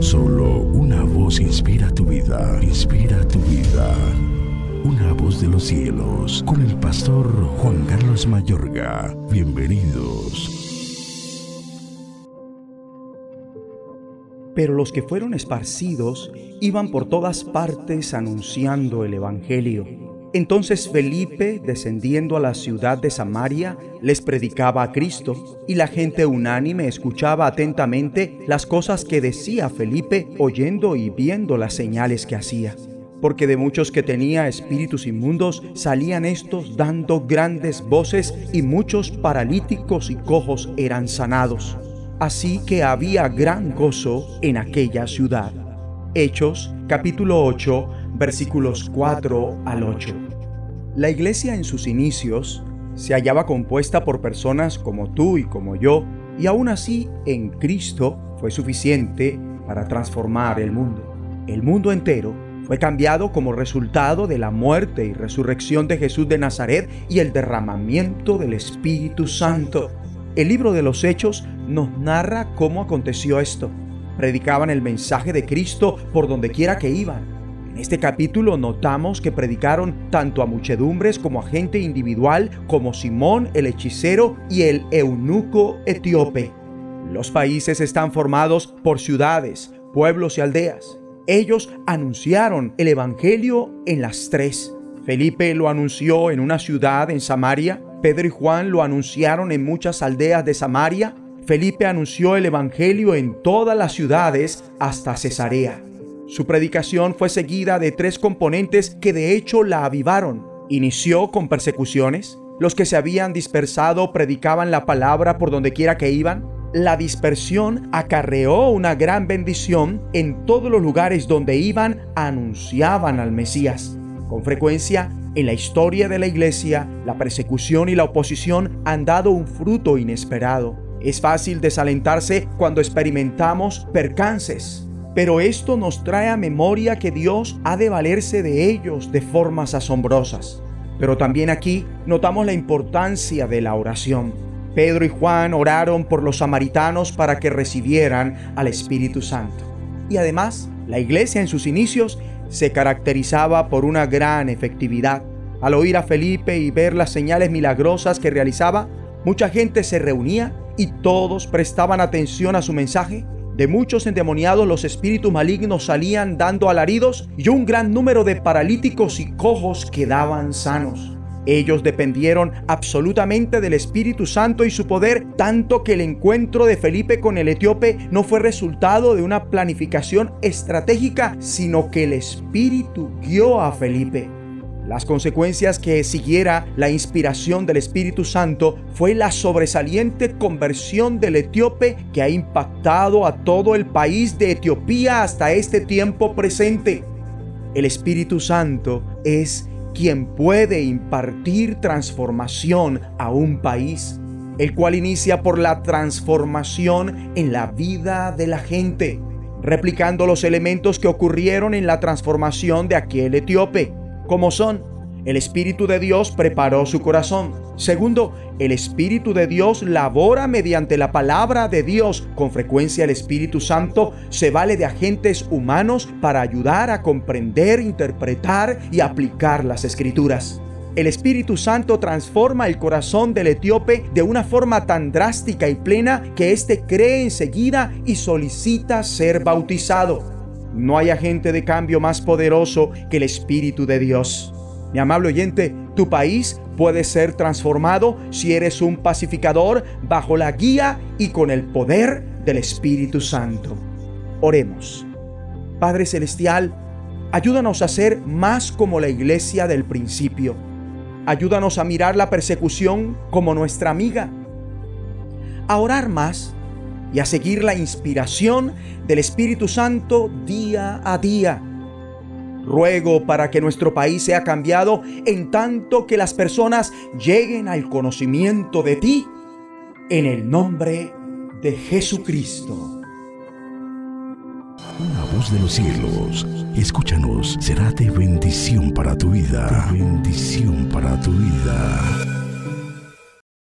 Solo una voz inspira tu vida, inspira tu vida. Una voz de los cielos, con el pastor Juan Carlos Mayorga. Bienvenidos. Pero los que fueron esparcidos iban por todas partes anunciando el Evangelio. Entonces Felipe, descendiendo a la ciudad de Samaria, les predicaba a Cristo, y la gente unánime escuchaba atentamente las cosas que decía Felipe, oyendo y viendo las señales que hacía. Porque de muchos que tenía espíritus inmundos salían estos dando grandes voces, y muchos paralíticos y cojos eran sanados. Así que había gran gozo en aquella ciudad. Hechos capítulo 8 versículos 4 al 8. La iglesia en sus inicios se hallaba compuesta por personas como tú y como yo, y aún así en Cristo fue suficiente para transformar el mundo. El mundo entero fue cambiado como resultado de la muerte y resurrección de Jesús de Nazaret y el derramamiento del Espíritu Santo. El libro de los Hechos nos narra cómo aconteció esto. Predicaban el mensaje de Cristo por donde quiera que iban en este capítulo notamos que predicaron tanto a muchedumbres como a gente individual, como Simón el hechicero y el eunuco etíope. Los países están formados por ciudades, pueblos y aldeas. Ellos anunciaron el Evangelio en las tres. Felipe lo anunció en una ciudad en Samaria, Pedro y Juan lo anunciaron en muchas aldeas de Samaria, Felipe anunció el Evangelio en todas las ciudades hasta Cesarea. Su predicación fue seguida de tres componentes que de hecho la avivaron. Inició con persecuciones. Los que se habían dispersado predicaban la palabra por donde quiera que iban. La dispersión acarreó una gran bendición en todos los lugares donde iban, anunciaban al Mesías. Con frecuencia, en la historia de la iglesia, la persecución y la oposición han dado un fruto inesperado. Es fácil desalentarse cuando experimentamos percances, pero esto nos trae a memoria que Dios ha de valerse de ellos de formas asombrosas. Pero también aquí notamos la importancia de la oración. Pedro y Juan oraron por los samaritanos para que recibieran al Espíritu Santo. Y además, la iglesia en sus inicios se caracterizaba por una gran efectividad. Al oír a Felipe y ver las señales milagrosas que realizaba, mucha gente se reunía y todos prestaban atención a su mensaje de muchos endemoniados los espíritus malignos salían dando alaridos y un gran número de paralíticos y cojos quedaban sanos. Ellos dependieron absolutamente del Espíritu Santo y su poder, tanto que el encuentro de Felipe con el etíope no fue resultado de una planificación estratégica, sino que el Espíritu guió a Felipe. Las consecuencias que siguiera la inspiración del Espíritu Santo fue la sobresaliente conversión del etíope que ha impactado a todo el país de Etiopía hasta este tiempo presente. El Espíritu Santo es quien puede impartir transformación a un país, el cual inicia por la transformación en la vida de la gente, replicando los elementos que ocurrieron en la transformación de aquel etíope como son, el Espíritu de Dios preparó su corazón. Segundo, el Espíritu de Dios labora mediante la palabra de Dios. Con frecuencia el Espíritu Santo se vale de agentes humanos para ayudar a comprender, interpretar y aplicar las escrituras. El Espíritu Santo transforma el corazón del etíope de una forma tan drástica y plena que éste cree enseguida y solicita ser bautizado. No hay agente de cambio más poderoso que el Espíritu de Dios. Mi amable oyente, tu país puede ser transformado si eres un pacificador bajo la guía y con el poder del Espíritu Santo. Oremos. Padre Celestial, ayúdanos a ser más como la iglesia del principio. Ayúdanos a mirar la persecución como nuestra amiga. A orar más y a seguir la inspiración del Espíritu Santo día a día. Ruego para que nuestro país sea cambiado en tanto que las personas lleguen al conocimiento de ti, en el nombre de Jesucristo. Una voz de los cielos, escúchanos, será de bendición para tu vida. bendición para tu vida.